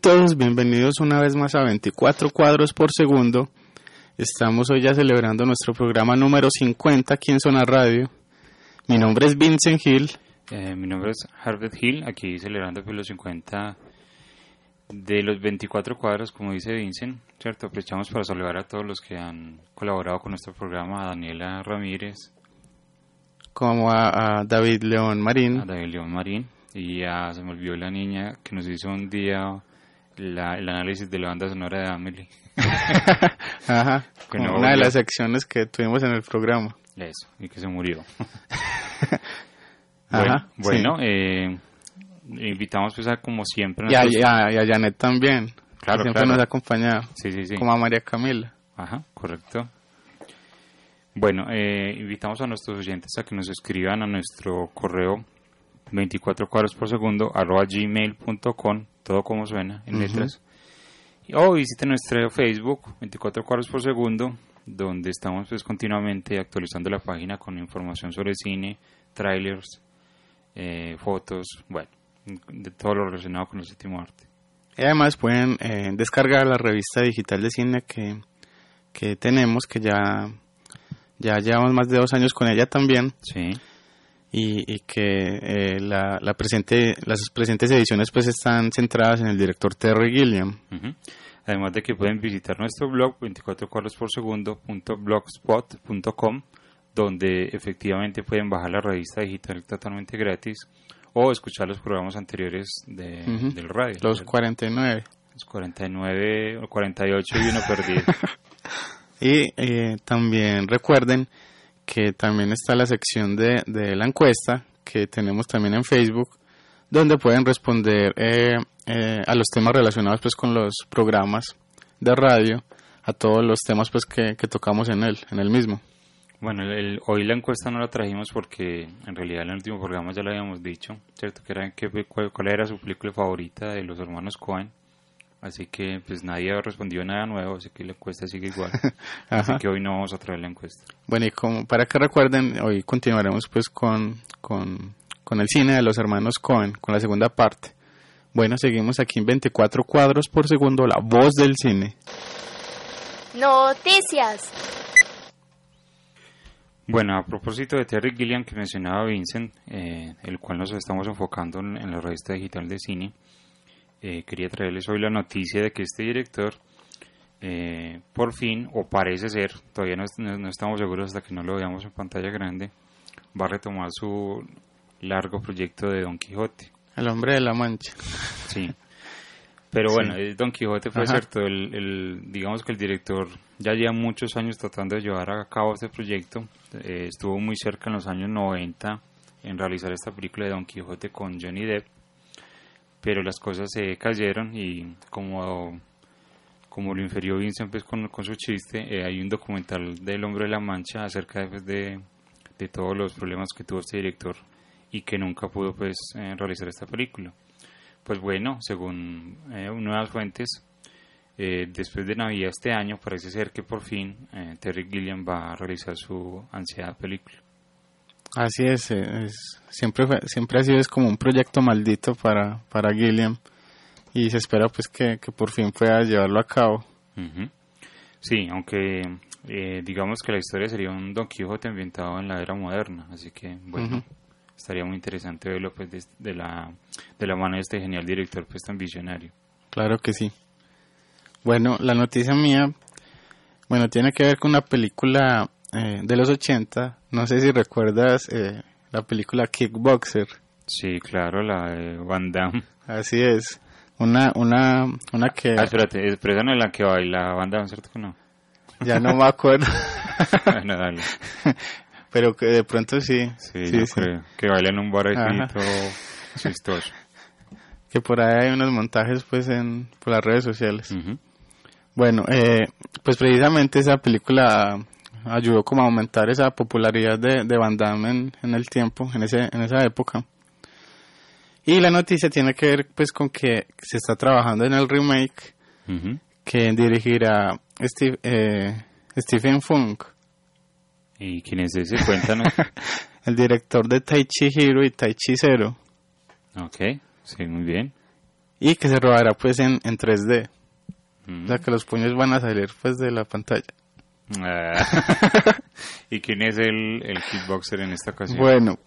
Todos bienvenidos una vez más a 24 cuadros por segundo. Estamos hoy ya celebrando nuestro programa número 50 aquí en Zona Radio. Mi nombre es Vincent Hill. Eh, mi nombre es Harvard Hill, aquí celebrando pues, los 50 de los 24 cuadros, como dice Vincent, ¿cierto? Aprovechamos para saludar a todos los que han colaborado con nuestro programa, a Daniela Ramírez, como a, a David León Marín, a David León Marín y a, se me olvidó la niña que nos hizo un día la- el análisis de la banda sonora de Amelie. Ajá, una de las secciones que tuvimos en el programa. Eso, y que se murió. Ajá, bueno, bueno, eh, invitamos pues a como siempre. Y a, y a- y a Janet también, que Claro, siempre claro. nos ha acompañado, Sí, sí, sí. como a María Camila. Ajá, correcto. Bueno, eh, invitamos a nuestros oyentes a que nos escriban a nuestro correo 24 cuadros por segundo arroba gmail.com, todo como suena en Ujú. letras. Y- O visiten nuestro Facebook 24 cuadros por segundo, donde estamos pues continuamente actualizando la página con información sobre cine, trailers, eh, fotos, bueno, de todo lo relacionado con el séptimo arte. Y además pueden eh, descargar la revista digital de cine que, que tenemos, que ya, ya llevamos más de dos años con ella también, Sí, y, y que eh, la, la presente, las presentes ediciones pues están centradas en el director Terry Gilliam. Además de que pueden visitar nuestro blog 24 cuadros por segundo blogspot.com donde efectivamente pueden bajar la revista digital totalmente gratis o escuchar los programas anteriores de, del radio. Los 49. Los 49 o 48 y uno perdido. Y eh, también recuerden que también está la sección de, de la encuesta que tenemos también en Facebook, donde pueden responder eh, eh, a los temas relacionados pues con los programas de radio, a todos los temas pues que, que tocamos en él, en el mismo. Bueno, el- hoy la encuesta no la trajimos porque en realidad en el último programa ya lo habíamos dicho, ¿cierto? Que era que, cuál, cuál era su película favorita de los hermanos Cohen. Así que pues nadie ha respondido nada nuevo, así que la encuesta sigue igual. Así que hoy no vamos a traer la encuesta. Bueno, y como para que recuerden, hoy continuaremos pues con, con, con el cine de los hermanos Cohen, con la segunda parte. Bueno, seguimos aquí en 24 cuadros por segundo, la voz del cine. Noticias. Bueno, a propósito de Terry Gilliam que mencionaba Vincent, eh, el cual nos estamos enfocando en, en la revista digital de cine, eh, quería traerles hoy la noticia de que este director, eh, por fin, o parece ser, todavía no, no- no estamos seguros hasta que no lo veamos en pantalla grande, va a retomar su largo proyecto de Don Quijote. El hombre de la mancha. Sí. Pero bueno, eh, Don Quijote fue Ajá. cierto, el, el- digamos que el director ya lleva muchos años tratando de llevar a cabo este proyecto. Eh, estuvo muy cerca en los años 90 en realizar esta película de Don Quijote con Johnny Depp, pero las cosas se cayeron y como, como lo inferió Vincent pues, con, con su chiste, eh, hay un documental del Hombre de la Mancha acerca pues, de, de todos los problemas que tuvo este director y que nunca pudo pues eh, realizar esta película. Pues bueno, según eh, nuevas fuentes, después de Navidad este año parece ser que por fin Terry Gilliam va a realizar su ansiada película. Así es, eh, es- siempre, fue- siempre ha sido es como un proyecto maldito para, para Gilliam. y se espera pues que, que por fin pueda llevarlo a cabo. Ujú. Sí, aunque eh, digamos que la historia sería un Don Quijote ambientado en la era moderna, así que bueno, estaría muy interesante verlo pues de, de la, de la mano de este genial director pues tan visionario. Claro que sí. Bueno, la noticia mía, bueno, tiene que ver con una película eh, de los 80. No sé si recuerdas eh, la película Kickboxer. Sí, claro, la de Van Damme. Así es. Una, una, una que Ah, espérate, es- pero esa no es la que baila Van Damme, ¿cierto que no? ya no me acuerdo, bueno, dale. pero que de pronto sí. Sí, sí, yo sí. creo. Que baila en un bar así Ajá. todo chistoso. Que por ahí hay unos montajes pues en por las redes sociales. Bueno, eh, pues precisamente esa película ayudó como a aumentar esa popularidad de, de Van Damme en, en el tiempo, en, ese, en esa época. Y la noticia tiene que ver pues con que se está trabajando en el remake que dirigirá Steve, eh, Stephen Funk, ¿Y quién es ese? Cuéntanos. el director de Tai Chi Hero y Tai Chi Zero, ok, sí, muy bien. y que se rodará pues en, en 3D. Ujú. O sea que los puños van a salir pues de la pantalla. Ah. ¿Y quién es el, el kickboxer en esta ocasión? Bueno,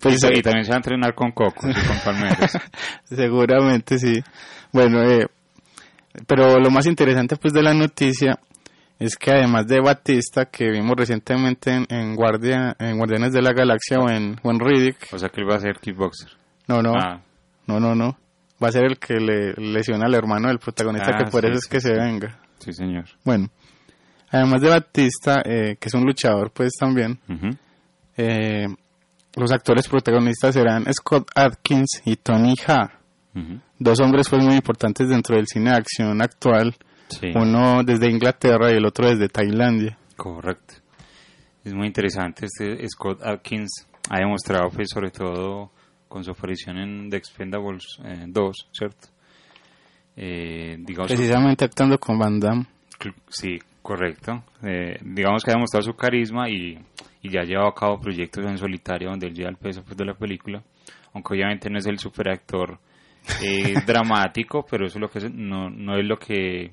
pues y, y también se va a entrenar con Coco y con Palmeras. Seguramente sí. Bueno, eh, pero lo más interesante pues de la noticia es que además de Batista que vimos recientemente en, en Guardia, en Guardianes de la Galaxia o en, o en Riddick, O sea que él va a ser kickboxer. no, no, Ah, no, no, no, va a ser el que le lesiona al hermano del protagonista Ah, que por sí, eso es sí, que se venga. sí, señor. Bueno, además de Batista, eh, que es un luchador pues también, eh, los actores protagonistas serán Scott Atkins y Tony Ha. Dos hombres pues muy importantes dentro del cine de acción actual, Sí, uno desde Inglaterra y el otro desde Tailandia. correcto. Es muy interesante. Este Scott Atkins ha demostrado, pues, sobre todo con su aparición en The Expendables eh, 2, ¿cierto? Eh, digamos, Precisamente actuando con Van Damme. Sí, correcto. Eh, digamos que ha demostrado su carisma y, y ya ha llevado a cabo proyectos en solitario donde él lleva el peso pues, de la película. Aunque obviamente no es el superactor eh, dramático, pero eso es lo que es- no, no es lo que,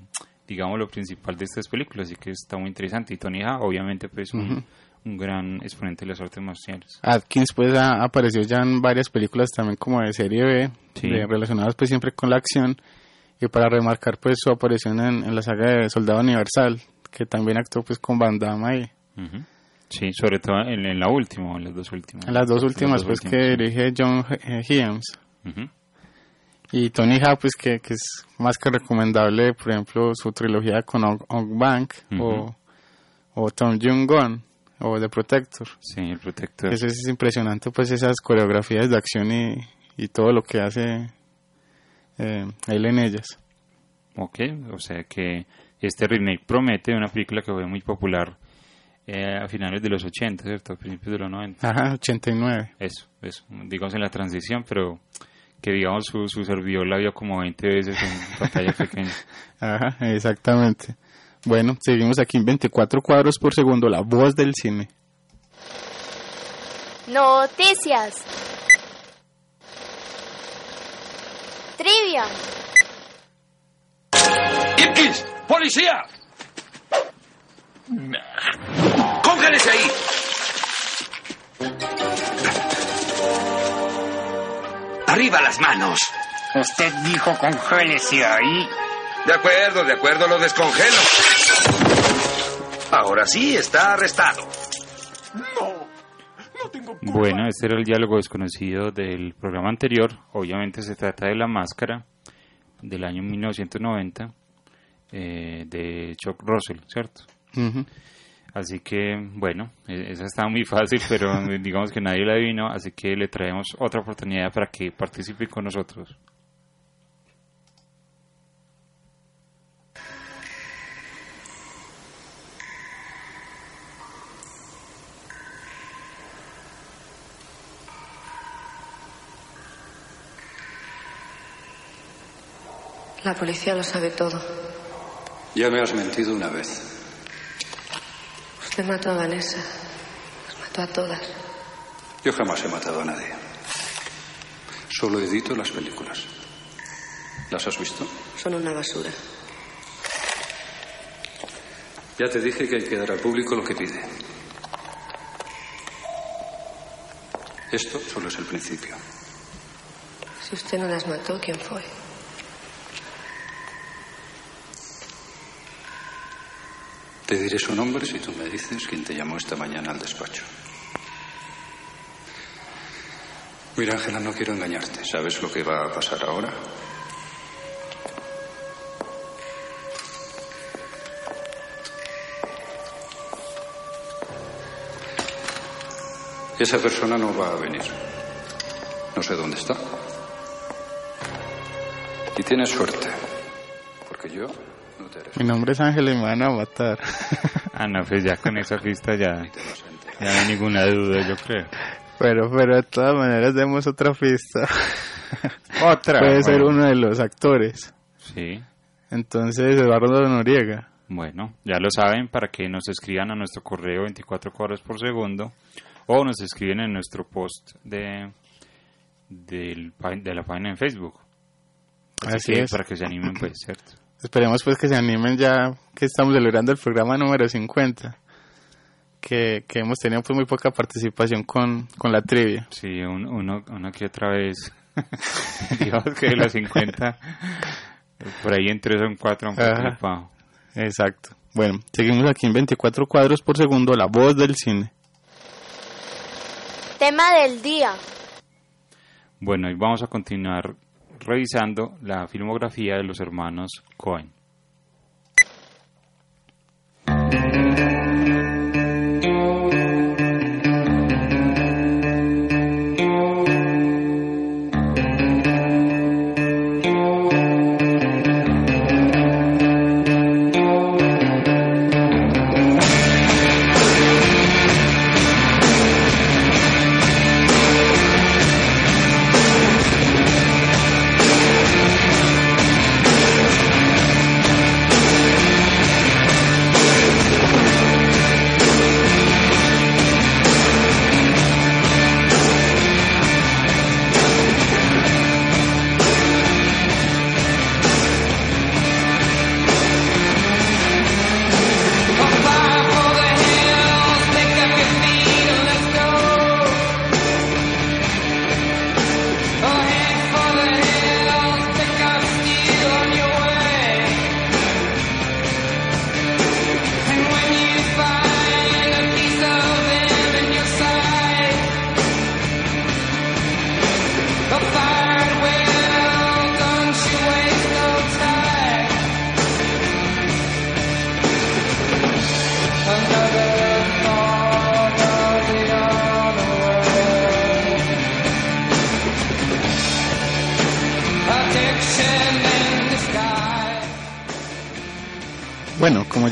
digamos, lo principal de estas películas. Así que está muy interesante. Y Tony Ha, obviamente, pues un, un gran exponente de las artes marciales. Atkins pues ha aparecido ya en varias películas también como de serie B, Sí. de- relacionadas pues siempre con la acción y para remarcar pues su aparición en, en la saga de Soldado Universal, que también actuó pues con Van Damme ahí. Ujú. Sí, sobre todo en, en la última, en las dos últimas. En las dos últimas dos pues últimas, que sí. dirige John eh, Hyams. Ujú. Y Tony Ha, pues que, que es más que recomendable, por ejemplo, su trilogía con Og, Og Bank o, Ujú. o Tom Jung Gun o The Protector. Sí, el protector. Eso es impresionante, pues esas coreografías de acción y, y todo lo que hace eh, él en ellas. Ok, o sea que este remake promete una película que fue muy popular eh, a finales de los 80, ¿cierto? A principios de los 90. Ajá, 89. Eso, eso, digamos en la transición, pero que digamos su, su servidor la vio como 20 veces en pantalla pequeña. Ajá, exactamente. Bueno, seguimos aquí en 24 cuadros por segundo, la voz del cine. Noticias. Trivia. ¡Ipkins! ¡Policía! ¡Cóngélese ahí! ¡Arriba las manos! Usted dijo congélese ahí. De acuerdo, de acuerdo, lo descongelo. Ahora sí, está arrestado. Bueno, este era el diálogo desconocido del programa anterior. Obviamente se trata de La Máscara del año 1990 eh, de Chuck Russell, ¿cierto? Así que, bueno, e- esa estaba muy fácil, pero digamos que nadie la adivinó, así que le traemos otra oportunidad para que participe con nosotros. La policía lo sabe todo. Ya me has mentido una vez. Usted mató a Vanessa. Las mató a todas. Yo jamás he matado a nadie. Solo edito las películas. ¿Las has visto? Son una basura. Ya te dije que hay que dar al público lo que pide. Esto solo es el principio. Si usted no las mató, ¿quién fue? Te diré su nombre si tú me dices quién te llamó esta mañana al despacho. Mira, Ángela, no quiero engañarte. ¿Sabes lo que va a pasar ahora? Esa persona no va a venir. No sé dónde está. Y tienes suerte. Porque yo. Mi nombre es Ángel y me van a matar. Ah, no, pues ya con esa pista ya, ya no hay ninguna duda, yo creo. Pero, pero de todas maneras demos otra pista. Otra. Puede ser bueno. uno de los actores. Sí. Entonces, Eduardo Noriega. Bueno, ya lo saben, para que nos escriban a nuestro correo 24 cuadros por segundo o nos escriben en nuestro post de, del pa- de la página en Facebook. Así que es. Para que se animen, pues, ¿cierto? Esperemos pues que se animen ya que estamos celebrando el programa número 50. Que, que hemos tenido pues muy poca participación con, con la trivia. Sí, un- uno, uno que otra vez, digamos que de los 50, por ahí en 3 o en 4 han. Exacto. Bueno, seguimos aquí en 24 cuadros por segundo, la voz del cine. Tema del día. Bueno, y vamos a continuar revisando la filmografía de los hermanos Cohen.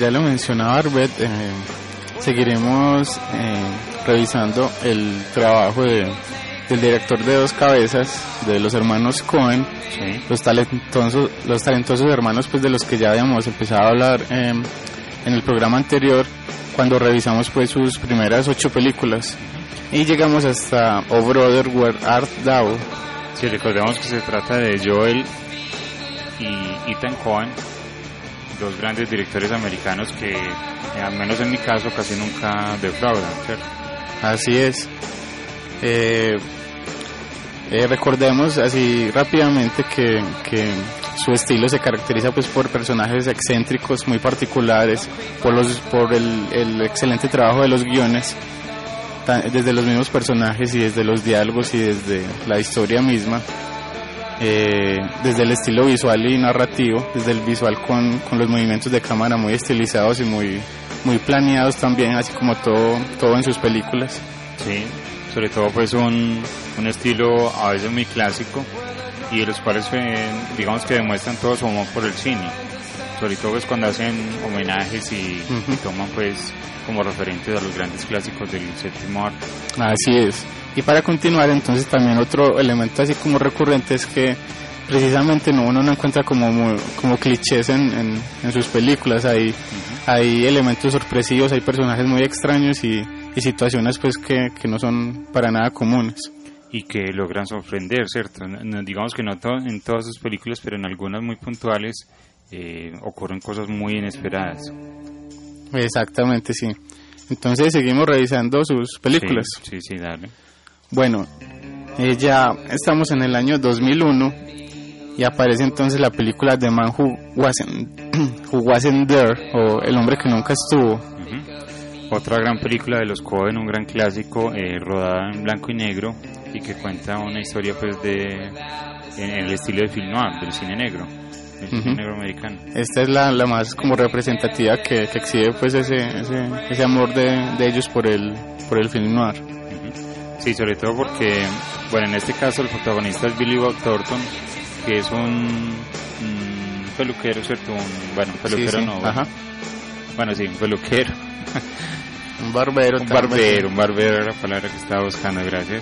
Ya lo mencionaba Arbet, eh, seguiremos eh, revisando el trabajo de, del director de Dos Cabezas, de los hermanos Cohen, Sí. los talentosos, los talentosos hermanos pues de los que ya habíamos empezado a hablar eh, en el programa anterior, cuando revisamos pues sus primeras ocho películas. Y llegamos hasta Oh Brother, Where Art Thou? Si recordemos que se trata de Joel y Ethan Cohen, dos grandes directores americanos que, eh, al menos en mi caso, casi nunca defraudan, ¿cierto? Así es. Eh, eh, recordemos así rápidamente que, que su estilo se caracteriza pues por personajes excéntricos muy particulares, por los por el, el excelente trabajo de los guiones, desde los mismos personajes y desde los diálogos y desde la historia misma, eh, desde el estilo visual y narrativo, desde el visual con, con los movimientos de cámara muy estilizados y muy muy planeados también, así como todo todo en sus películas. Sí, sobre todo pues un, un estilo a veces muy clásico y de los cuales eh, digamos que demuestran todo su amor por el cine. Sobre todo pues cuando hacen homenajes y, y toman pues como referentes a los grandes clásicos del séptimo arte. Así es. Y para continuar, entonces también otro elemento así como recurrente es que precisamente no, uno no encuentra como, como clichés en, en, en sus películas. Hay, hay elementos sorpresivos, hay personajes muy extraños y, y situaciones pues que, que no son para nada comunes. y que logran sorprender, ¿cierto? No, digamos que no to- en todas sus películas, pero en algunas muy puntuales eh, ocurren cosas muy inesperadas. Exactamente, sí. Entonces seguimos revisando sus películas. Sí, sí, sí, dale. Bueno, ya estamos en el año 2001 y aparece entonces la película The Man Who Wasn't, Who Wasn't There o El hombre que nunca estuvo. Otra gran película de los Coen, un gran clásico, eh, rodada en blanco y negro y que cuenta una historia pues de en el estilo de film noir, del cine negro, del cine Ujú. negro americano. Esta es la, la más como representativa que, que exhibe pues ese, ese, ese amor de, de ellos por el, por el film noir. Sí, sobre todo porque, bueno, en este caso el protagonista es Billy Bob Thornton, que es un, un peluquero, ¿cierto? Un, bueno, un peluquero Sí, sí, no. Bueno, ajá. bueno, sí, un peluquero. Un barbero. un también. barbero, un barbero era la palabra que estaba buscando, gracias.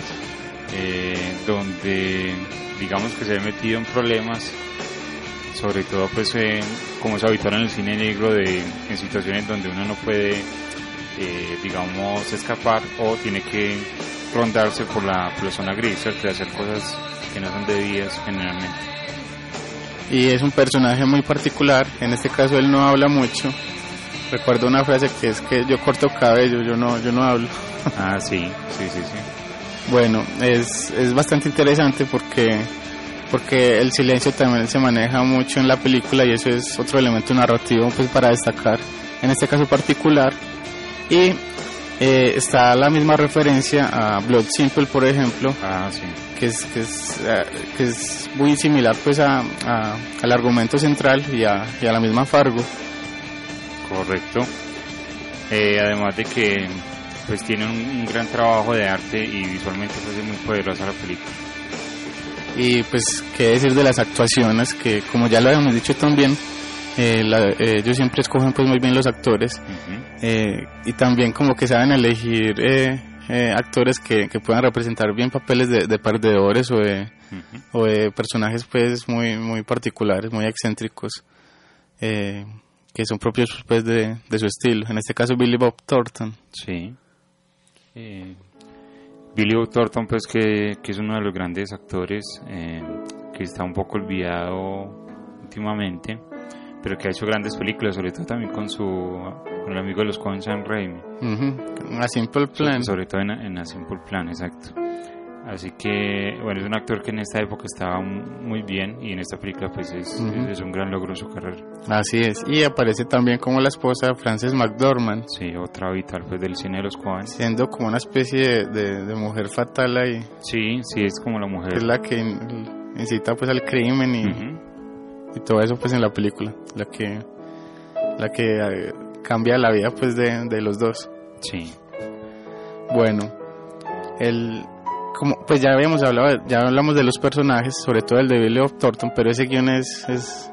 Eh, donde digamos que se ha metido en problemas, sobre todo pues eh, como es habitual en el cine negro, de, en situaciones donde uno no puede, eh, digamos, escapar o tiene que rondarse por la, por la zona gris, ¿cierto? hacer cosas que no son debidas generalmente. Y es un personaje muy particular. En este caso él no habla mucho. Recuerdo una frase que es que yo corto cabello, yo no, yo no hablo. Ah, sí, sí, sí, sí. Bueno, es, es bastante interesante porque, porque el silencio también se maneja mucho en la película y eso es otro elemento narrativo pues, para destacar en este caso particular. Y eh, está la misma referencia a Blood Simple, por ejemplo, Ah, sí. que es, que es, eh, que es muy similar pues a, a- al argumento central y a, y a la misma Fargo. Correcto. Eh, además de que pues tiene un, un gran trabajo de arte y visualmente pues es muy poderosa la película. Y pues, qué decir de las actuaciones, que como ya lo habíamos dicho también, eh, la- eh, ellos siempre escogen pues muy bien los actores eh, y también como que saben elegir eh, actores que, que puedan representar bien papeles de, de perdedores o de, o de personajes pues muy, muy particulares, muy excéntricos, que son propios pues de, de su estilo. En este caso Billy Bob Thornton. Sí. Eh, Billy Bob Thornton pues que, que es uno de los grandes actores que está un poco olvidado últimamente, pero que ha hecho grandes películas, sobre todo también con su con el amigo de los Coen Sam Raimi. Ujú, A Simple Plan. Sobre todo en, en A Simple Plan, exacto. Así que, bueno, es un actor que en esta época estaba muy bien y en esta película pues es, es un gran logro en su carrera. Así es. Y aparece también como la esposa de Frances McDormand, Sí, otra vital pues del cine de los Coen. siendo como una especie de, de- de mujer fatal ahí, Sí, sí, es como la mujer. es la que in- incita pues al crimen y. y todo eso pues en la película, la que la que eh, cambia la vida pues de, de los dos. Sí, Bueno, el como pues ya habíamos hablado, ya hablamos de los personajes, sobre todo el de Billy Bob Thornton, pero ese guion es, es,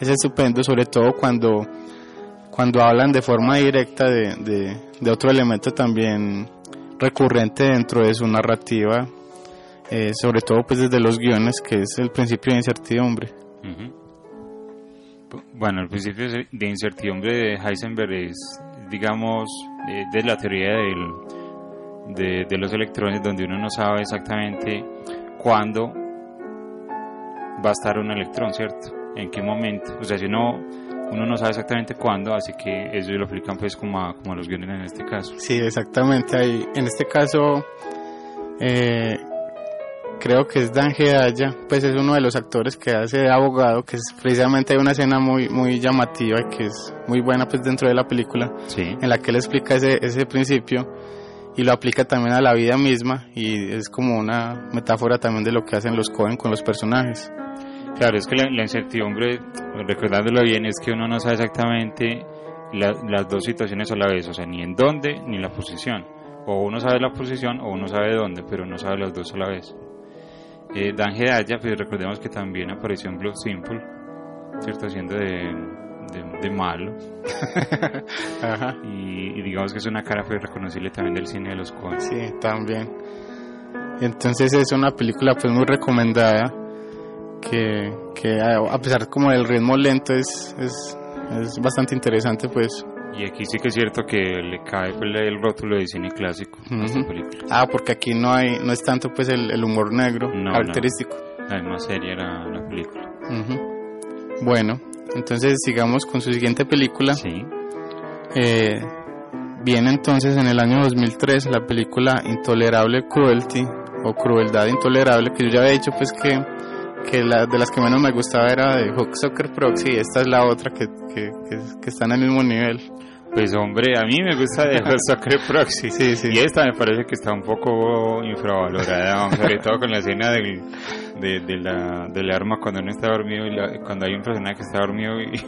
es estupendo, sobre todo cuando, cuando hablan de forma directa de, de, de otro elemento también recurrente dentro de su narrativa, eh, sobre todo pues desde los guiones, que es el principio de incertidumbre. Bu- Bueno, el principio de incertidumbre de Heisenberg es, digamos, de, la teoría del, de, los electrones, donde uno no sabe exactamente cuándo va a estar un electrón, ¿cierto? En qué momento. O sea, si uno, uno no sabe exactamente cuándo, así que eso lo aplican pues como a, como los guiones en este caso. Sí, exactamente. Ahí, en este caso, eh, creo que es Dan Hedaya, pues es uno de los actores que hace de abogado, que es precisamente una escena muy, muy llamativa y que es muy buena pues dentro de la película, Sí. en la que él explica ese, ese principio y lo aplica también a la vida misma y es como una metáfora también de lo que hacen los Cohen con los personajes. Claro, es que la, la incertidumbre, recordándolo bien, es que uno no sabe exactamente la- las dos situaciones a la vez, o sea, ni en dónde ni la posición. O uno sabe la posición o uno sabe dónde, pero no sabe las dos a la vez. Eh, Dan Hedaya, pues recordemos que también apareció en Blood Simple, ¿cierto? Haciendo de, de, de malo. Ajá. Y, y digamos que es una cara pues, reconocible también del cine de los Coen. Sí, también. Entonces es una película pues muy recomendada que, que a a pesar como del ritmo lento es, es, es bastante interesante pues Y aquí sí que es cierto que le cae pues, el rótulo de cine clásico a esta película. Ah, porque aquí no hay, no es tanto pues el, el humor negro No, característico. Es más seria la, la película. Bueno, entonces sigamos con su siguiente película. Sí. Eh, viene entonces en el año 2003 la película Intolerable Cruelty o Crueldad Intolerable, que yo ya había dicho pues que, que la, de las que menos me gustaba era de Hook Soccer Proxy y esta es la otra que, que, que, que está en el mismo nivel. Pues hombre, a mí me gusta de Soccer Proxy. Sí, sí. Y esta me parece que está un poco infravalorada, sobre todo con la escena del, de, de la, del arma cuando uno está dormido y la- cuando hay un personaje que está dormido y,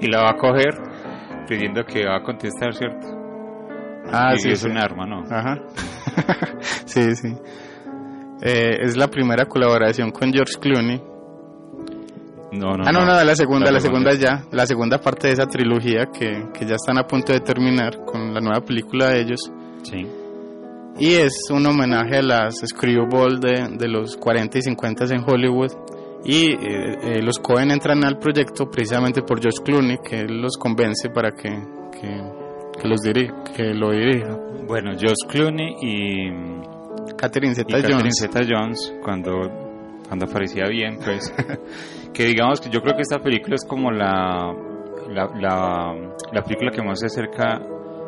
y la va a coger pidiendo que va a contestar, ¿cierto? Ah, y sí, es sí. un arma, ¿no? Ajá. sí, sí. Eh, es la primera colaboración con George Clooney. No, no, ah, no, no, la segunda, La la segunda, ya. La segunda parte de esa trilogía que, que ya están a punto de terminar con la nueva película de ellos. Sí. Y es un homenaje a las Screwball de, de los 40 y 50 en Hollywood. Y eh, eh, los Cohen entran al proyecto precisamente por George Clooney, que él los convence para que, que, que los dirija, que lo dirija. Bueno, Josh Clooney y, Catherine Zeta-Jones. Catherine Zeta-Jones, cuando, cuando aparecía bien, pues, que digamos que yo creo que esta película es como la, la, la, la película que más se acerca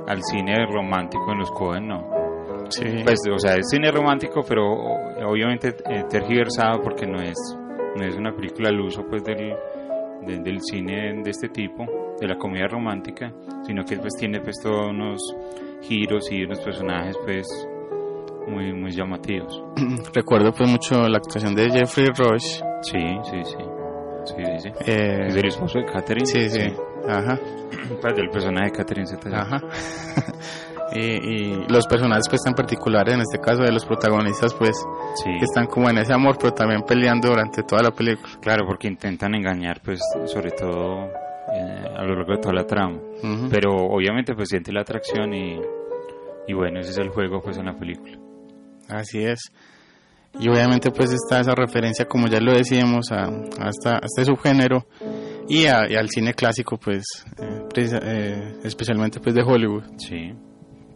al cine romántico en los Cohen, ¿no? Sí. Pues, o sea, es cine romántico, pero obviamente eh, tergiversado porque no es, no es una película al uso pues del, de- del cine de este tipo, de la comedia romántica, sino que pues tiene pues todos unos giros y unos personajes pues muy, muy llamativos. Recuerdo pues mucho la actuación de Jeffrey Rush. Sí, sí, sí. Sí, sí, sí. Eh, Es el esposo de Catherine. sí, sí. Ajá. Pues del personaje de Catherine Zeta. Ajá. y, y los personajes pues tan particulares, en este caso de los protagonistas pues Sí. que están como en ese amor pero también peleando durante toda la película. Claro, porque intentan engañar, pues, sobre todo eh, a lo largo de toda la trama. Ujú. Pero obviamente, pues, siente la atracción y, y bueno, ese es el juego, pues, en la película. Así es. Y obviamente pues está esa referencia, como ya lo decíamos, a, a, esta- a este subgénero y, a- y al cine clásico pues, eh, eh, especialmente pues de Hollywood. Sí.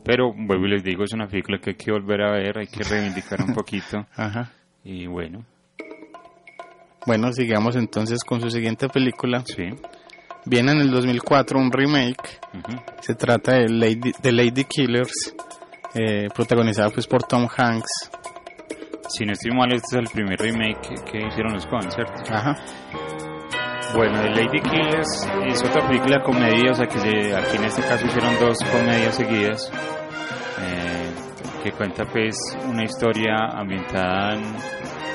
Pero, vuelvo y les digo, es una película que hay que volver a ver, hay que reivindicar un poquito. Ajá. Y bueno, Bueno, sigamos entonces con su siguiente película. sí. Viene en el 2004 un remake. Se trata de Lady, de Lady Killers, eh, protagonizada pues por Tom Hanks. Si no estoy mal, este es el primer remake que, hicieron los Coen, ¿cierto? Ajá. Bueno, The Lady Killers es otra película comedia, o sea que se- aquí en este caso hicieron dos comedias seguidas, eh, que cuenta pues una historia ambientada en,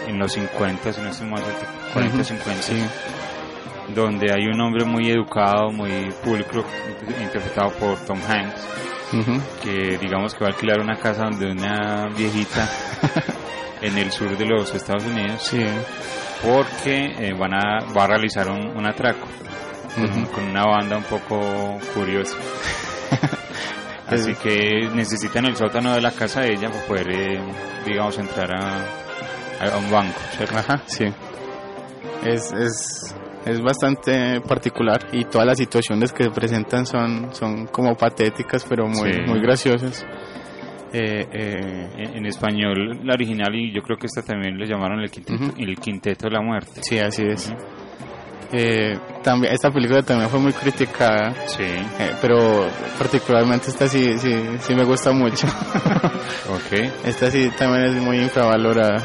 en los 50, si no estoy mal, 40, Ujú, 50, Sí. donde hay un hombre muy educado, muy pulcro, interpretado por Tom Hanks, que digamos que va a alquilar una casa donde una viejita en el sur de los Estados Unidos Sí. porque eh, van a, va a realizar un, un atraco con, una banda un poco curiosa. Así que necesitan el sótano de la casa de ella para poder, eh, digamos, entrar a, a un banco, ¿cierto? Ajá, sí. Es, es, es bastante particular y todas las situaciones que se presentan son, son como patéticas, pero muy, Sí. muy graciosas. Eh, eh, En, en español, la original, y yo creo que esta también le llamaron el quinteto, el quinteto de la muerte. sí, así es. Eh, también, esta película también fue muy criticada, Sí, eh, pero particularmente esta sí, sí, sí me gusta mucho. ok. esta sí también es muy infravalorada.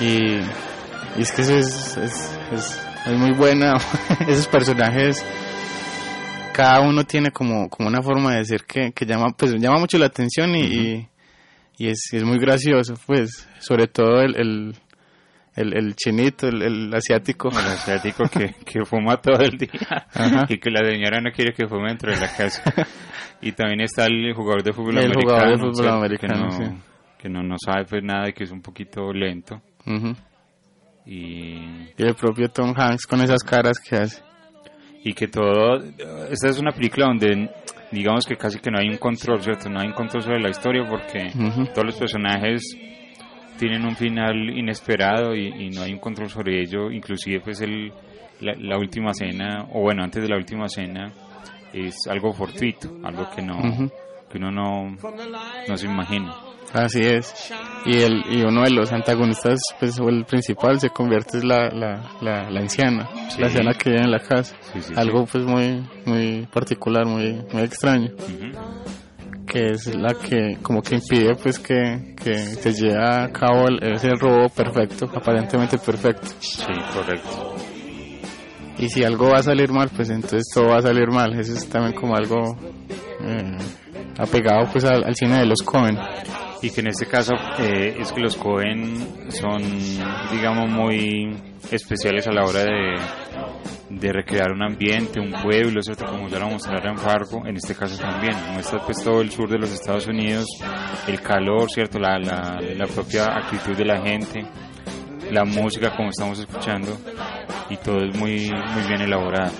Y, y es que eso es, es, es, es muy buena. Esos personajes, cada uno tiene como, como una forma de decir que, que llama, pues, llama mucho la atención y, y, y es, es muy gracioso, pues, sobre todo el, el, el, el chinito, el, el asiático. El asiático que, que fuma todo el día Ajá. y que la señora no quiere que fume dentro de la casa. Y también está el jugador de fútbol El americano. jugador de fútbol americano, que no, sí. que no, no sabe pues nada y que es un poquito lento. Y el propio Tom Hanks con esas caras que hace. Y que todo... Esta es una película donde digamos que casi que no hay un control, ¿cierto? No hay un control sobre la historia porque todos los personajes tienen un final inesperado y, y no hay un control sobre ello. Inclusive pues el, la, la última cena, o bueno, antes de la última cena, es algo fortuito, algo que no que uno no, no se imagina. Así es. Y el y uno de los antagonistas, pues o el principal, se convierte en la, la, la, la anciana, Sí. la anciana que vive en la casa. Sí, sí, Algo pues muy muy particular, muy muy extraño, que es la que como que impide pues que, que se lleve a cabo el- ese robo perfecto, aparentemente perfecto. Sí, correcto. Y si algo va a salir mal, pues entonces todo va a salir mal. Eso es también como algo eh, apegado pues al, al cine de los Cohen. Y que en este caso eh, es que los Cohen son, digamos, muy especiales a la hora de, de recrear un ambiente, un pueblo, ¿cierto? Como ya lo mostraron en Fargo, en este caso también. Muestra pues todo el sur de los Estados Unidos, el calor, ¿cierto? La, la, la propia actitud de la gente, la música como estamos escuchando y todo es muy, muy bien elaborado.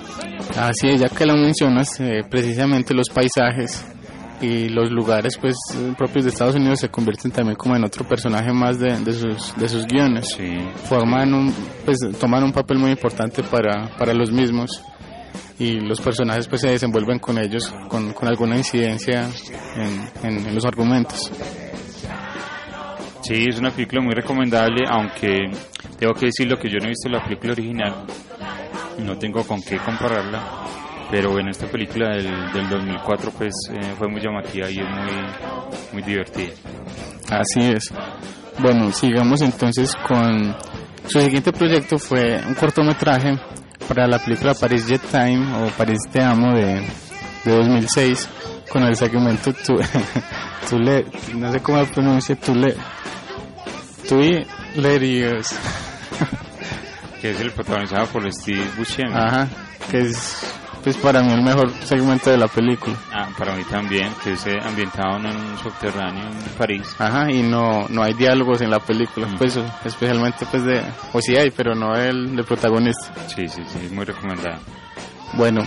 Así es, ya que lo mencionas, eh, precisamente los paisajes y los lugares pues propios de Estados Unidos se convierten también como en otro personaje más de, de sus, de sus guiones. Sí, Forman un, pues toman un papel muy importante para, para los mismos y los personajes pues se desenvuelven con ellos con, con alguna incidencia en, en- en los argumentos. Sí, es una película muy recomendable, aunque tengo que decirlo que yo no he visto la película original, no tengo con qué compararla, pero bueno, esta película del, del 2004 pues eh, fue muy llamativa y es muy, muy divertida. Así es. Bueno, sigamos entonces con su siguiente proyecto fue un cortometraje para la película Paris Jet Time o Paris Te Amo de, de 2006 con el segmento Tu, tu le, no sé cómo pronuncia Tu le, Tui Lerios. Que es el protagonizado por Steve Buscemi. Ajá, que es pues para mí el mejor segmento de la película. Ah, para mí también, que es eh, ambientado en un subterráneo en París. Ajá, y no, no hay diálogos en la película, Mm. pues especialmente pues de, o sí hay, pero no el, del protagonista. Sí, sí, sí, muy recomendada. Bueno,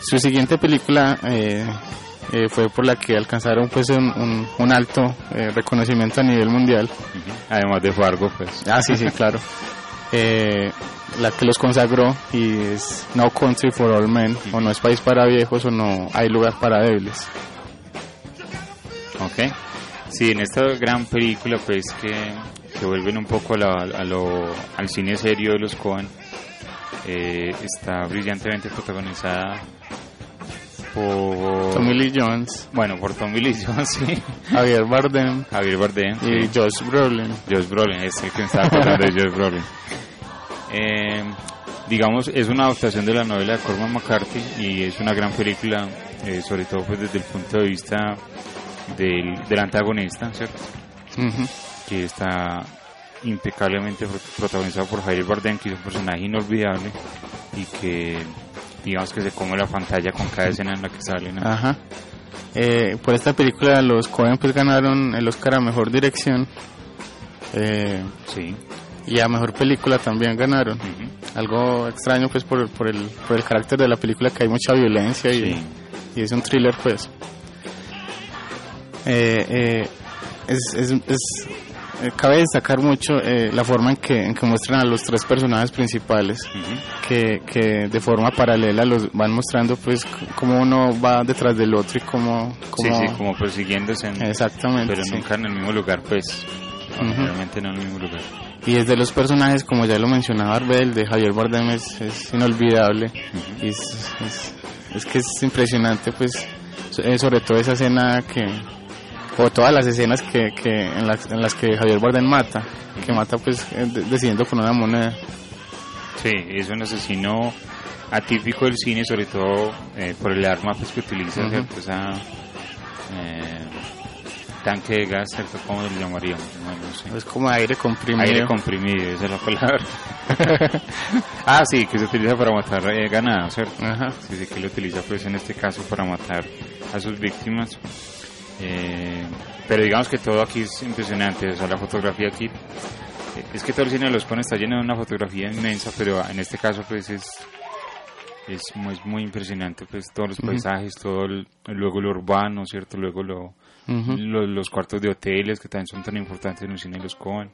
su siguiente película eh, eh, fue por la que alcanzaron pues un, un- un alto eh, reconocimiento a nivel mundial. Además de Fargo, pues. Ah, sí, sí, claro. Eh, la que los consagró y es No Country for All Men, o No es País para Viejos, o No Hay Lugar para Débiles. Ok. Sí, en esta gran película, pues que se vuelven un poco a, la- a lo, al cine serio de los Cohen, eh, está brillantemente protagonizada por. Tommy Lee Jones, Bueno, por Tommy Lee Jones, sí. Javier Bardem Javier Bardem. y sí. Josh Brolin. Josh Brolin, es el que me estaba acordando de Josh Brolin. Eh, digamos, es una adaptación de la novela de Cormac McCarthy y es una gran película, eh, sobre todo pues desde el punto de vista del, del antagonista, ¿cierto? Que está impecablemente pro- protagonizado por Javier Bardem, que es un personaje inolvidable y que digamos que se come la pantalla con cada escena en la que sale. ¿no? Ajá. Eh, por esta película los Coen pues ganaron el Oscar a Mejor Dirección eh, Sí. Y a Mejor Película también ganaron. Algo extraño pues por, por, el, por el carácter de la película que hay mucha violencia y, Sí. y es un thriller pues. Eh, eh, es, es, es- eh, cabe destacar mucho eh, la forma en que, en que muestran a los tres personajes principales que, que de forma paralela los van mostrando pues cómo uno va detrás del otro y cómo, Sí, cómo sí, como persiguiéndose, en- exactamente pero sí. nunca en el mismo lugar, pues. Realmente no en el mismo lugar. Y desde los personajes como ya lo mencionaba Arbel de Javier Bardem es, es inolvidable. Y es, es, es que es impresionante pues eh, sobre todo esa escena que o todas las escenas que, que en, las, en las que Javier Bardem mata que mata pues eh, de- decidiendo con una moneda. Sí, es un asesino atípico del cine, sobre todo eh, por el arma pues, que utiliza. Esa eh, tanque de gas, ¿cierto? ¿Cómo lo llamaríamos? No, no sé. es como aire comprimido Aire comprimido, esa es la palabra. ah, sí, que se utiliza para matar eh, ganado, ¿cierto? Ajá. Sí, sí, que lo utiliza pues en este caso para matar a sus víctimas. Eh, pero digamos que todo aquí es impresionante, o sea, la fotografía aquí, eh, es que todo el cine de los Coen está lleno de una fotografía inmensa, pero en este caso pues es es muy, muy impresionante, pues todos los paisajes, todo el- luego lo urbano, ¿cierto? Luego lo, Ujú. lo- los cuartos de hoteles que también son tan importantes en el cine de los Coen.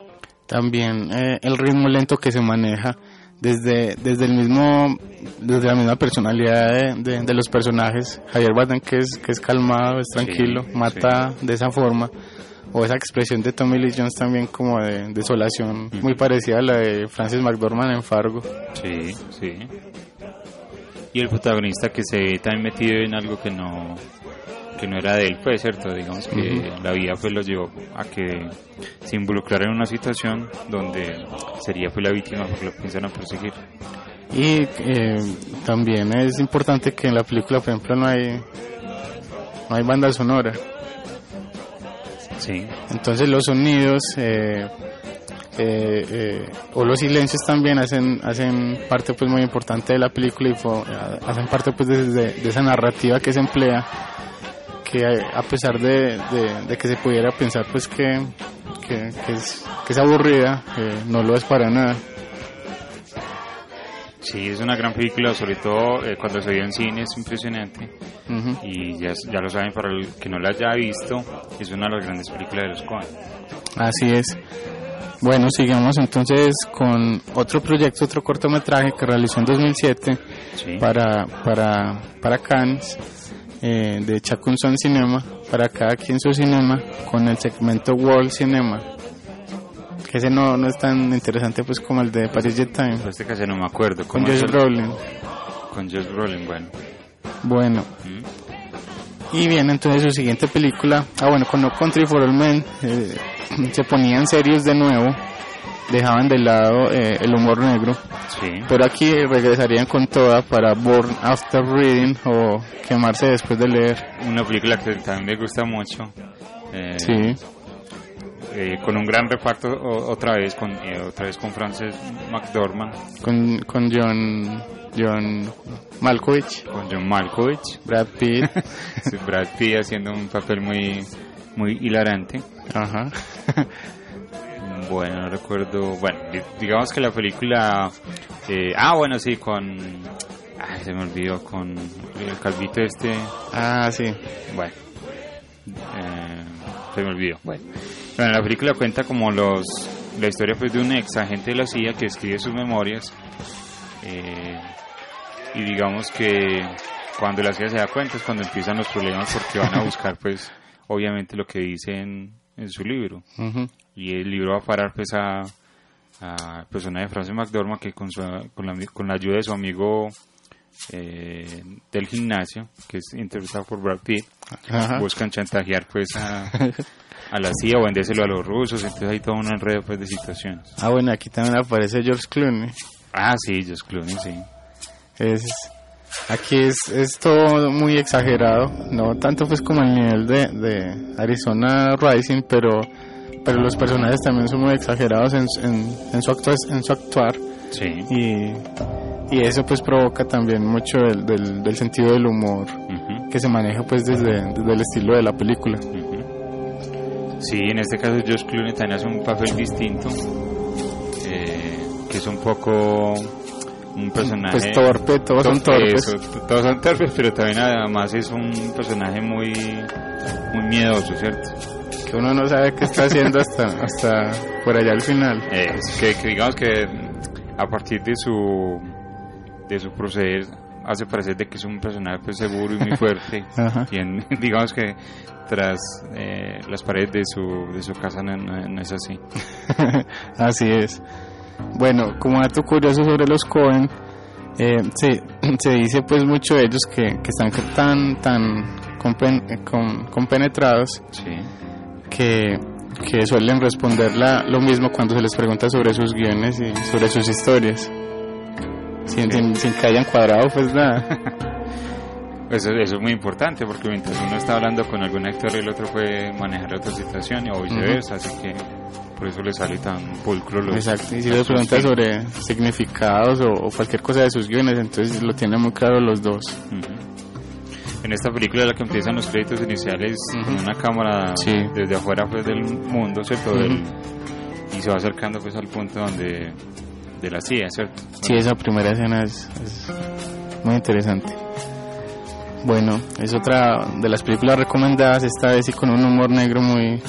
También eh, el ritmo lento que se maneja desde, desde el mismo, desde la misma personalidad de, de, los personajes. Javier Bardem que es, que es calmado, es tranquilo, mata de esa forma. O esa expresión de Tommy Lee Jones también como de desolación, muy parecida a la de Francis McDormand en Fargo. Sí, sí. Y el protagonista que se ve también metido en algo que no que no era de él, pues cierto, digamos que la vida pues lo llevó a que se involucrara en una situación donde sería pues la víctima porque lo piensan a perseguir. Y eh, también es importante que en la película, por ejemplo, no hay no hay banda sonora. Sí. Entonces los sonidos eh, eh, eh, o los silencios también hacen hacen parte pues muy importante de la película y fo, hacen parte pues de, de, de, esa narrativa que se emplea que a pesar de, de que se pudiera pensar pues que, que, que, es, que es aburrida no lo es para nada Sí, es una gran película, sobre todo eh, cuando se vio en cine, es impresionante. Uh -huh. Y ya, ya, lo saben, para el que no la haya visto, es una de las grandes películas de los Coen. Así es. Bueno, sigamos entonces con otro proyecto, otro cortometraje que realizó en 2007 sí. para, para, para Cannes, eh, de Chacunson Cinema, para cada quien su cinema, con el segmento World Cinema que ese no, no es tan interesante pues como el de Paris Jet Time. Pues este casi no me acuerdo. Con Josh Brolin. Con Josh Brolin, bueno. Bueno. ¿Mm? Y bien, entonces su siguiente película, ah bueno, con No Country for All Men, eh, se ponían serios de nuevo, dejaban de lado eh, el humor negro, sí. pero aquí regresarían con toda para Born After Reading o Quemarse después de leer. Una película que también me gusta mucho. Eh, sí. eh, con un gran reparto o, otra vez con eh, otra vez con Frances McDormand. Con, con John John Malkovich. Con John Malkovich. Brad Pitt. Sí, Brad Pitt haciendo un papel muy muy hilarante. Ajá bueno no recuerdo bueno digamos que la película eh, ah bueno sí con ay, se me olvidó con el calvito este. Ah sí. Bueno se me olvidó. Bueno. Bueno, la película cuenta como los la historia pues de un ex agente de la CIA que escribe sus memorias eh, y digamos que cuando la CIA se da cuenta es cuando empiezan los problemas porque van a buscar pues obviamente lo que dice en, en su libro. Uh -huh. Y el libro va a parar pues a, a persona de Francis McDormand que con, su, con, la, con la ayuda de su amigo eh, del gimnasio que es interpretado por Brad Pitt Ajá. buscan chantajear pues a, a la CIA o vendérselo a los rusos entonces hay todo un enredo pues de situaciones. Ah bueno aquí también aparece George Clooney. Ah sí George Clooney sí. Es aquí es, es todo muy exagerado no tanto pues como el nivel de, de Arizona Rising pero pero los personajes también son muy exagerados en, en, en su, actu en su actuar sí y y eso pues provoca también mucho del, del, del sentido del humor uh -huh. que se maneja pues desde, desde el estilo de la película. Uh -huh. Sí, en este caso Josh Clooney también hace un papel distinto, eh, que es un poco un personaje... Pues torpe, todos son torpes. Eso, todos son torpes, pero también además es un personaje muy, muy miedoso, ¿cierto? Que uno no sabe qué está haciendo hasta, hasta por allá al final. Es que, que digamos que a partir de su de su proceder hace parecer de que es un personaje pues, seguro y muy fuerte. Y en, digamos que tras eh, las paredes de su, de su casa no, no, no es así. Así es. Bueno como dato curioso sobre los Cohen eh, se, se dice pues mucho de ellos que, que están tan tan compen, con, compenetrados sí. Que que suelen responder la, lo mismo cuando se les pregunta sobre sus guiones y sobre sus historias sin, sin, sin, que hayan cuadrado pues nada. Eso, eso, es muy importante porque mientras uno está hablando con algún actor el otro puede manejar otra situación o viceversa, uh -huh. así que por eso le sale tan pulcro los Exacto, y si le pregunta sobre significados o, o, cualquier cosa de sus guiones, entonces lo tienen muy claro los dos. Uh -huh. En esta película la que empiezan los créditos iniciales uh -huh. con una cámara sí. desde afuera pues del mundo, ¿cierto? Del, y se va acercando pues al punto donde de la CIA, ¿cierto? Sí, esa primera escena es, es, muy interesante. Bueno, es otra de las películas recomendadas, esta vez y con un humor negro muy,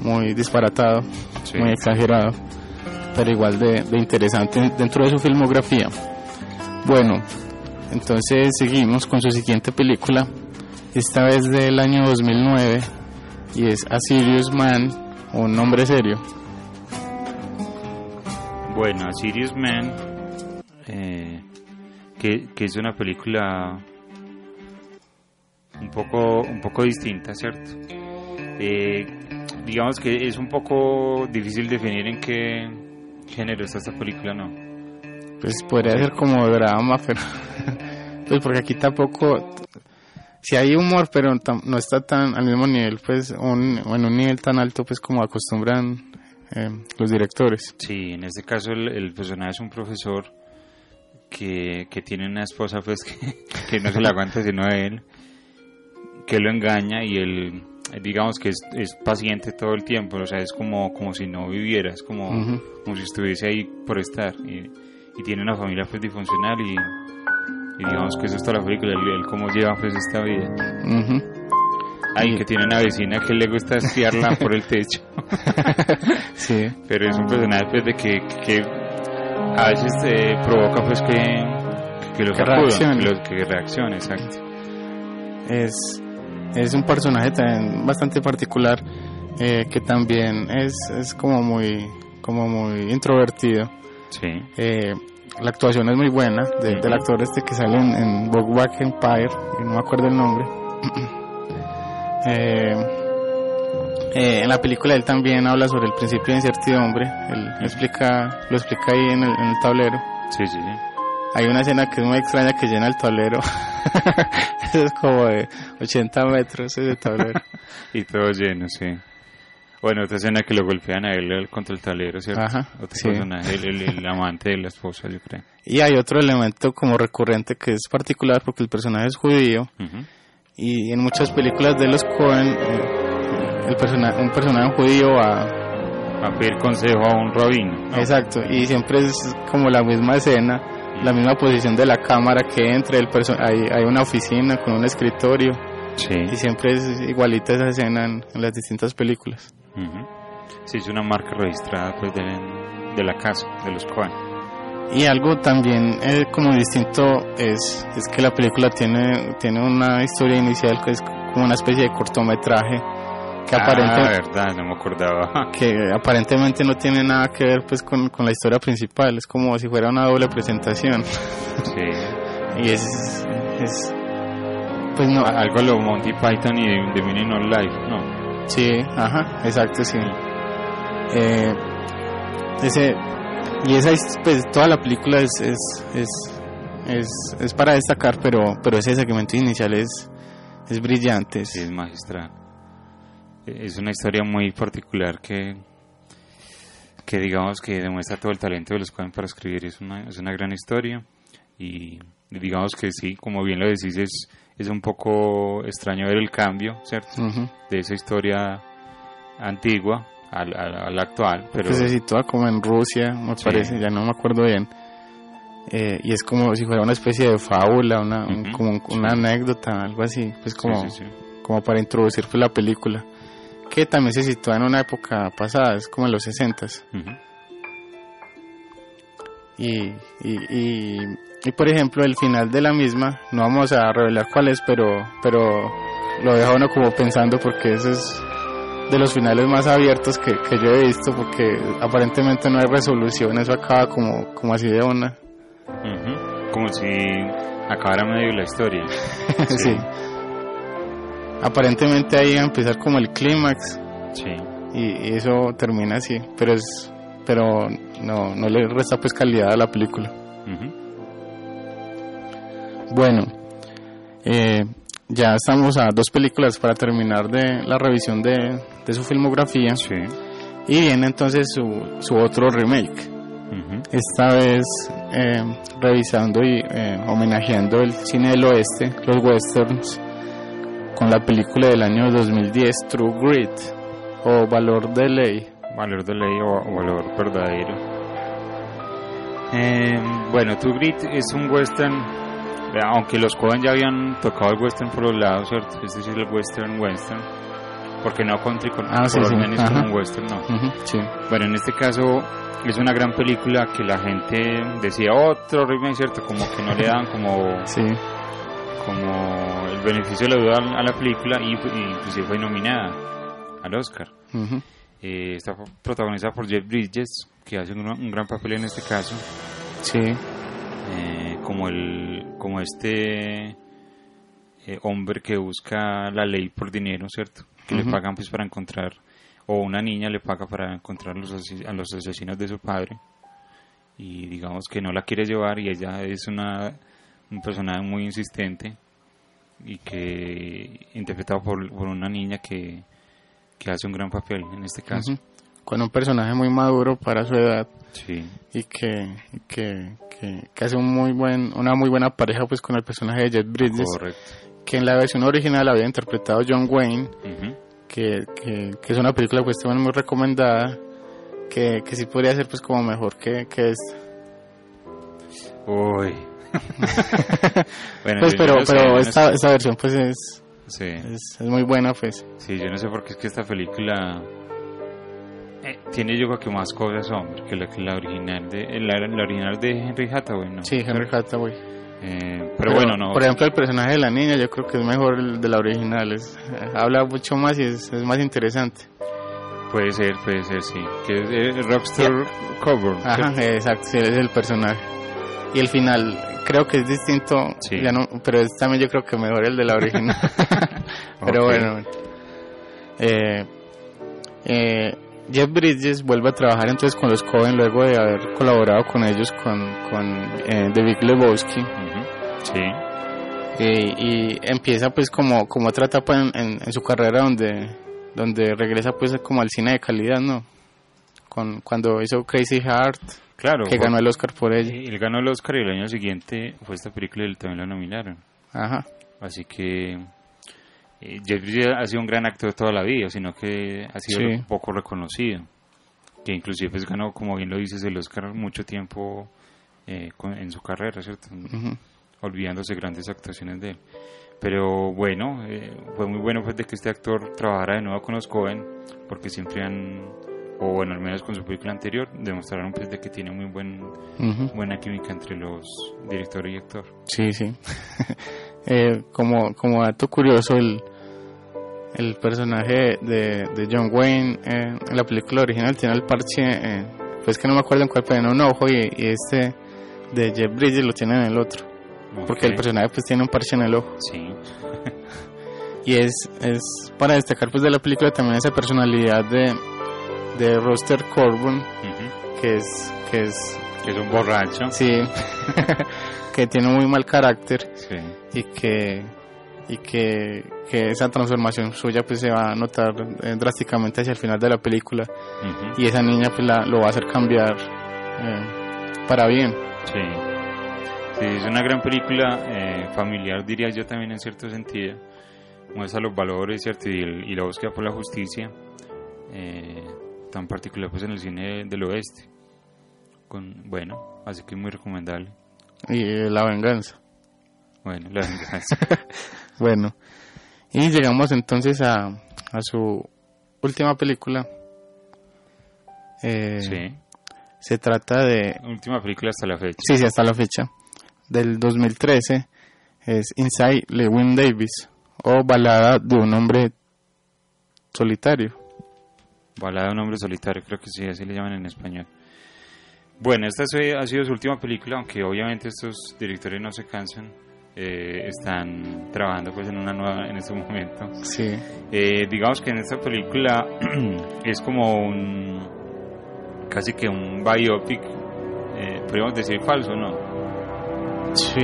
muy disparatado, sí. muy exagerado. pero igual de, de interesante dentro de su filmografía. Bueno, entonces seguimos con su siguiente película, esta vez del año 2009, y es A Man, un nombre serio. Bueno, A Man, eh, que, que es una película un poco, un poco distinta, ¿cierto? Eh, digamos que es un poco difícil definir en qué género está esta película, ¿no? Pues podría ser como drama, pero pues porque aquí tampoco si hay humor, pero no está tan al mismo nivel, pues un, en un nivel tan alto, pues como acostumbran eh, los directores. Sí, en este caso el, el personaje es un profesor que, que, tiene una esposa, pues que, que no se la aguanta sino a él, que lo engaña y él digamos que es, es, paciente todo el tiempo, o sea, es como, como si no viviera, es como, uh -huh. como si estuviese ahí por estar. Y, y, tiene una familia pues disfuncional y, y digamos que eso está la película, él cómo lleva pues esta vida. Uh -huh. Ay, que tiene una vecina que le gusta espiarla por el techo. sí. Pero es un personaje pues de que, que a veces eh, provoca pues que, que lo que reaccione. Que, lo, que reaccione, exacto. Es es un personaje también bastante particular eh, que también es, es como muy como muy introvertido sí eh, la actuación es muy buena de, del actor este que sale en, en Boardwalk Empire no me acuerdo el nombre eh, en la película él también habla sobre el principio de incertidumbre él explica lo explica ahí en el, en el tablero sí sí hay una escena que es muy extraña que llena el tablero. Eso es como de 80 metros ese tablero. y todo lleno, sí. Bueno, otra escena que lo golpean a él contra el tablero, ¿cierto? Ajá, Otro sí. personaje, el, el, el, amante de la esposa, yo creo. Y hay otro elemento como recurrente que es particular porque el personaje es judío. Uh -huh. Y en muchas películas de los Cohen, eh, el persona un personaje judío a, a pedir consejo a un rabino. ¿no? Exacto, y siempre es como la misma escena la misma posición de la cámara que entre el hay, hay una oficina con un escritorio sí. y siempre es igualita esa escena en, en las distintas películas uh -huh. sí es una marca registrada pues de, de la casa de los Cohen y algo también eh, como distinto es, es que la película tiene, tiene una historia inicial que es como una especie de cortometraje que, ah, aparente, verdad, no me acordaba. que aparentemente no tiene nada que ver pues con, con, la historia principal, es como si fuera una doble presentación. Sí. y es, es pues no, algo lo Monty Python y The Meaning of Life, ¿no? Sí, ajá, exacto, sí. Eh, ese y esa pues toda la película es es, es es, es para destacar, pero pero ese segmento inicial es es brillante. Sí, es magistral es una historia muy particular que que digamos que demuestra todo el talento de los Cohen para escribir es una, es una gran historia y digamos que sí, como bien lo decís es, es un poco extraño ver el cambio, ¿cierto? Uh -huh. De esa historia antigua al, al, al actual. Pero... Que se sitúa como en Rusia, me sí. parece, ya no me acuerdo bien. Eh, y es como si fuera una especie de fábula, una, uh -huh. un, como una sí. anécdota, algo así, pues como, sí, como para introducir pues, la película que también se sitúa en una época pasada, es como en los 60 uh -huh. y, y, y, y, por ejemplo el final de la misma, no vamos a revelar cuál es, pero, pero lo deja uno como pensando porque ese es de los finales más abiertos que, que yo he visto porque aparentemente no hay resolución, eso acaba como, como así de una. Uh -huh. Como si acabara medio la historia. sí. sí aparentemente ahí va a empezar como el clímax sí. y, y, eso termina así pero es pero no no le resta pues calidad a la película uh -huh. Bueno eh, ya estamos a dos películas para terminar de la revisión de, de su filmografía sí. y viene entonces su, su otro remake uh -huh. esta vez eh, revisando y eh, homenajeando el cine del oeste los westerns con la película del año 2010 True Grit o Valor de Ley. Valor de Ley o, o Valor Verdadero. Eh, bueno, True Grit es un western, aunque los Cohen ya habían tocado el western por los lados, ¿cierto? Es decir, el western western. porque no country con Ah, sí, sí, es como un western, no. Ujú, sí. Bueno, en este caso es una gran película que la gente decía otro remake, ¿cierto? Como que no le daban como, Sí. como el beneficio de la duda a la película y, y inclusive fue nominada al Oscar. Eh, está protagonizada por Jeff Bridges, que hace un, un gran papel en este caso, Sí. Eh, como el como este eh, hombre que busca la ley por dinero, ¿cierto? Que le pagan pues para encontrar, o una niña le paga para encontrar los a los asesinos de su padre y digamos que no la quiere llevar y ella es una un personaje muy insistente y que interpretado por, por una niña que, que hace un gran papel en este caso. Con un personaje muy maduro para su edad Sí, y que, y que, que, que hace un muy buen, una muy buena pareja pues con el personaje de Jet Bridges, correcto. que en la versión original había interpretado John Wayne, que, que, que es una película pues también muy recomendada, que, que sí podría ser pues como mejor que, que esta. Uy. bueno, Pues pero, no sé, pero no esta, esta versión pues es, Sí, es, es muy buena pues. sí, yo no sé por qué es que esta película eh, tiene yo creo que más cosas, hombre, que la, que la original de la, la original de Henry Hathaway, ¿no? Sí, Henry Hathaway. Eh, pero, bueno, no. Por ejemplo, el personaje de la niña yo creo que es mejor el de la original. Es, eh, habla mucho más y es, es más interesante. Puede ser, puede ser, sí. Que es eh, Rockstar Coburn. Ajá, exacto, sí, es el personaje. Y el final creo que es distinto, Sí. ya no, pero es también yo creo que mejor el de la original. pero bueno. Eh, eh, Jeff Bridges vuelve a trabajar entonces con los Cohen luego de haber colaborado con ellos con, con eh, The Big Lebowski. Sí, y empieza pues como, como otra etapa en, en- en su carrera donde, donde regresa pues como al cine de calidad, ¿no? Con, cuando hizo Crazy Heart, claro. que ganó el Oscar por ella. Él ganó el Oscar y el año siguiente fue esta película y él también lo nominaron. Ajá. Así que Jeff Bridges ha sido un gran actor toda la vida, sino que ha sido Sí. poco reconocido. Que inclusive pues ganó, como bien lo dices, el Oscar mucho tiempo eh, con- en su carrera, ¿cierto? Olvidándose grandes actuaciones de él. Pero bueno, eh, fue muy bueno pues de que este actor trabajara de nuevo con los Cohen, porque siempre han, o bueno, al menos con su película anterior, demostraron pues de que tiene muy buen, Ujú. buena química entre los director y actor. Sí, sí. Eh, como, como dato curioso, el, el personaje de, de John Wayne eh, en la película original tiene el parche, eh, pues que no me acuerdo en cuál, pero en un ojo y, y este de Jeff Bridges lo tiene en el otro. Porque el personaje pues tiene un parche en el ojo. Sí, Y es, es para destacar pues de la película también esa personalidad de, de Roster Corbin, que es, que es, que es un borracho. sí, que tiene muy mal carácter Sí. y que, y que, que esa transformación suya pues se va a notar eh, drásticamente hacia el final de la película ujú, y esa niña pues la, lo va a hacer cambiar eh, para bien. Sí. Sí, es una gran película eh, familiar, diría yo también en cierto sentido. Muestra los valores, ¿cierto? Y, el- y la búsqueda por la justicia, eh, tan particular pues en el cine del oeste. Con, bueno, así que muy recomendable. Y eh, la venganza. Bueno, venganza. Bueno, y llegamos entonces a, a su última película. Eh, sí. Se trata de, Última película hasta la fecha. sí, sí, hasta la fecha, del 2013, es Inside Lewin Davis, o Balada de un hombre solitario. Balada de un hombre solitario, creo que sí, así le llaman en español. Bueno, esta ha sido su última película, aunque obviamente estos directores no se cansan. Eh, están trabajando pues en una nueva en este momento. Sí, Eh, digamos que en esta película es como un casi que un biopic, eh, podríamos decir falso, ¿no? sí,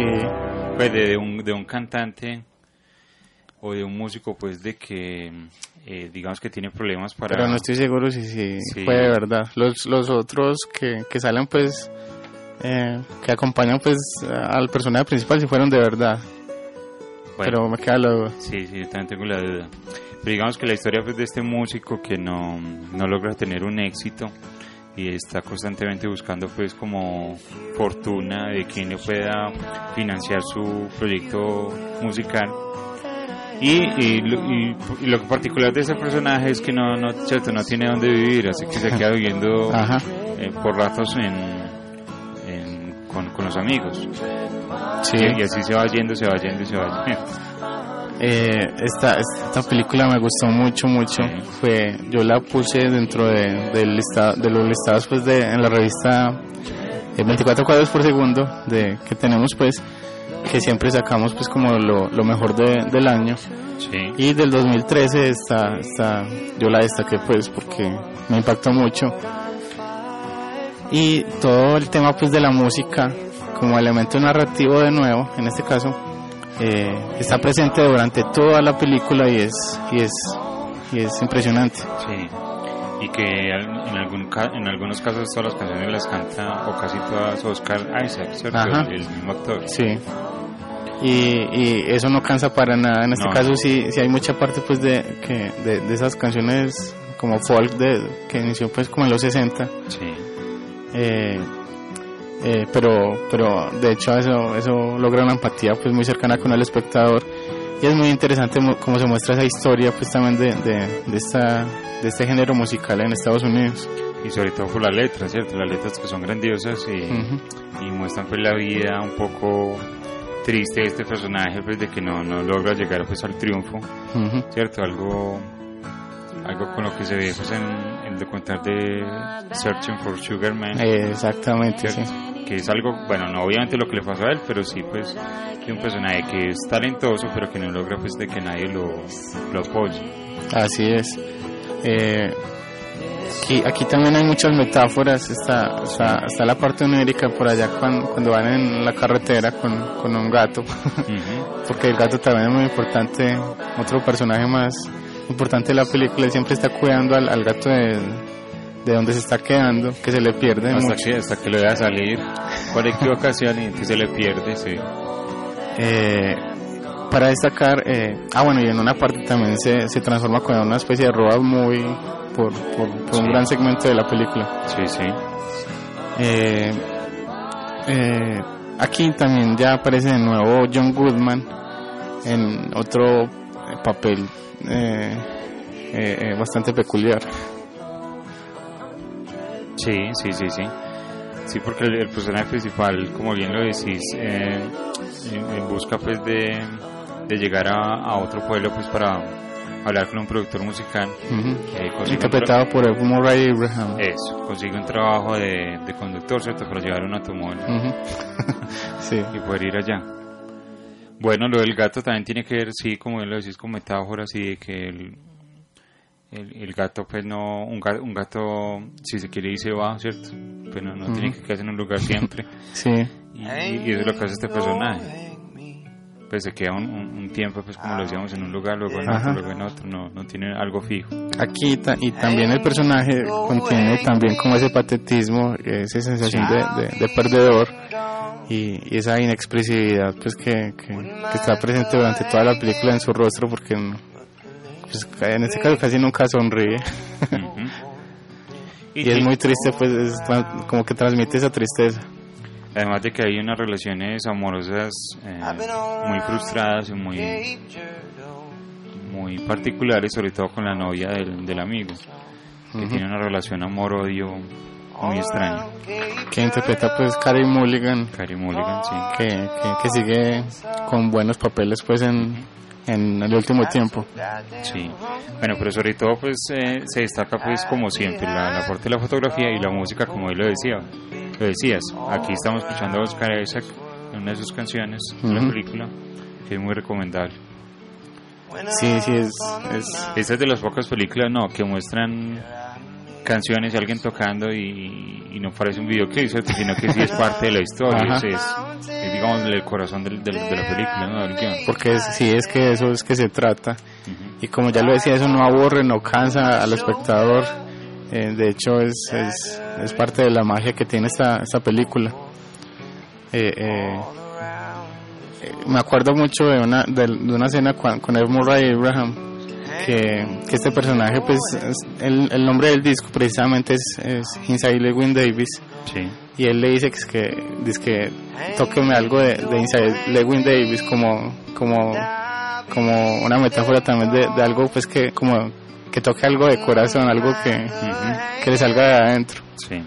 Pues de, de un, de un cantante o de un músico pues de que eh, digamos que tiene problemas para... pero no estoy seguro si, si Sí. fue de verdad. Los, los otros que, que salen pues, eh, que acompañan pues al personaje principal si fueron de verdad, Bueno, pero me queda la duda. Sí, sí, yo también tengo la duda. Pero digamos que la historia pues, de este músico que no, no logra tener un éxito y está constantemente buscando pues como fortuna de quien le pueda financiar su proyecto musical Y, y, lo- y- y lo particular de ese personaje es que no, no, cierto, no tiene dónde vivir, así que se queda viviendo eh, por ratos en, los amigos. Sí. Y, y así se va yendo, se va yendo se va yendo. Eh, esta, esta película me gustó mucho, mucho. Fue, yo la puse dentro de, del lista- de los listados pues de, en la revista eh, 24 cuadros por segundo de, que tenemos pues, que siempre sacamos pues como lo, lo mejor de- del año. Sí. Y del 2013 está, está, yo la destaqué pues porque me impactó mucho. Y todo el tema pues de la música como elemento narrativo de nuevo, en este caso, eh, está presente durante toda la película y es, y es, y es impresionante. Sí. Y que en, algún en algunos casos todas las canciones las canta, o casi todas, Oscar Isaac, ¿cierto? Ajá. El, el mismo actor. Sí. Y, y eso no cansa para nada. En este No. caso sí, sí hay mucha parte pues de, que, de, de esas canciones como folk de, que inició pues como en los 60. Sí. Eh, eh, pero pero de hecho eso eso logra una empatía pues muy cercana con el espectador y es muy interesante cómo se muestra esa historia pues también de, de, de esta de este género musical en Estados Unidos Y sobre todo por las letras, ¿cierto? Las letras que son grandiosas y, Ujú. y muestran pues la vida un poco triste de este personaje, pues de que no, no logra llegar pues al triunfo, Ujú. ¿cierto? Algo algo con lo que se ve pues en el documental de Searching for Sugar Man. Exactamente sí. Que es algo, bueno, no obviamente lo que le pasó a él, pero sí pues de un personaje que es talentoso, pero que no logra pues de que nadie lo, lo apoye. Así es. Eh, aquí, aquí también hay muchas metáforas. Está, está, está la parte onírica por allá cuando, cuando van en la carretera con, con un gato. Porque el gato también es muy importante. Otro personaje más importante de la película. Él siempre está cuidando al, al gato de, de donde se está quedando, que se le pierde. Hasta mucho. que, hasta que lo vea salir por equivocación y entonces se le pierde, sí. Eh, para destacar, eh, ah bueno, y en una parte también se, se transforma con una especie de road movie por, por, por un gran segmento de la película. Sí, sí. Eh, eh, aquí también ya aparece de nuevo John Goodman en otro papel eh, eh, eh, bastante peculiar. Sí, sí, sí, sí. Sí, porque el, el personaje principal, como bien lo decís, eh, en, en busca pues de, de llegar a, a otro pueblo pues para hablar con un productor musical. Un Interpretado por Ed Murray Abraham. Eso, consigue un trabajo de, de conductor, ¿cierto? Para llevar un automóvil sí. y poder ir allá. Bueno, lo del gato también tiene que ver, sí, como lo decís, con metáforas y de que el, el, el gato, pues no, un gato, un gato, si se quiere ir se va, ¿cierto? Pues no, no tiene que quedarse en un lugar siempre. Sí. Y, y eso es lo que hace este personaje. Pues se queda un, un- un tiempo, pues como lo decíamos, en un lugar, luego en Ajá. otro, luego en otro, no, no tiene algo fijo. Aquí ta- y también el personaje contiene también como ese patetismo, esa sensación de, de- de perdedor y, y esa inexpresividad pues que, que, que está presente durante toda la película en su rostro porque pues, en este caso casi nunca sonríe. Y, es muy triste pues es como que transmite esa tristeza. Además de que hay unas relaciones amorosas eh, muy frustradas y muy, muy particulares, sobre todo con la novia del, del amigo, que tiene una relación amor-odio muy extraña. que interpreta pues Carey Mulligan Carey Mulligan, sí. que, que, que sigue con buenos papeles pues en, en el último tiempo. Sí. Bueno, pero sobre todo pues eh, se destaca pues como siempre la, la parte de la fotografía y la música como él lo decía. Lo decías, aquí estamos escuchando a Oscar Isaac en una de sus canciones de la Ujú. película, que es muy recomendable. Sí, sí, es, es Esta es de las pocas películas, no, que muestran canciones y alguien tocando y, y no parece un videoclip, sino que sí es parte de la historia, es, es, es, digamos el corazón del- del- de la película, ¿no? del guion. porque es- sí es que eso es que se trata. Y como ya lo decía eso no aburre no cansa al espectador. Eh, de hecho es, es, es parte de la magia que tiene esta, esta película. Eh, eh, eh, me acuerdo mucho de una de, de una escena con, con Ed Murray Abraham que, que este personaje pues es- el, el nombre del disco precisamente es, es Inside Lewin Davis Sí. y él le dice que, es que, dice que tóqueme algo de, de Inside Lewin Davis como, como como una metáfora también de, de algo pues que como que toque algo de corazón, algo que, que le salga de adentro. Sí.